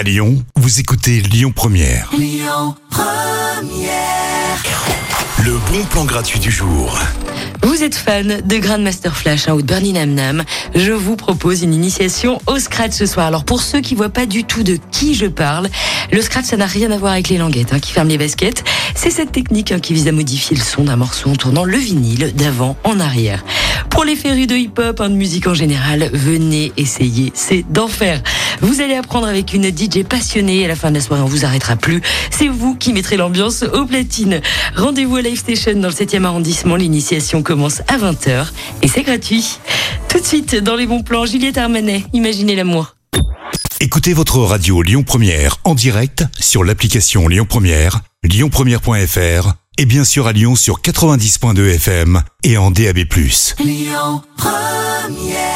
À Lyon, vous écoutez Lyon Première. Le bon plan gratuit du jour. Vous êtes fan de Grandmaster Flash hein, ou de Bernie Nam Nam Je vous propose une initiation au scratch ce soir. Alors pour ceux qui voient pas du tout de qui je parle, le scratch ça n'a rien à voir avec les languettes hein, qui ferment les baskets. C'est cette technique hein, qui vise à modifier le son d'un morceau en tournant le vinyle d'avant en arrière. Pour les férus de hip-hop, hein, de musique en général, venez essayer, c'est d'enfer. Vous allez apprendre avec une DJ passionnée. À la fin de la soirée, on vous arrêtera plus. C'est vous qui mettrez l'ambiance aux platines. Rendez-vous à Live Station dans le 7e arrondissement. L'initiation commence à 20h et c'est gratuit. Tout de suite, dans les bons plans, Juliette Armanet, Imaginez l'amour. Écoutez votre radio Lyon Première en direct sur l'application Lyon Première, lyonpremière.fr et bien sûr à Lyon sur 90.2 FM et en DAB+. Lyon Première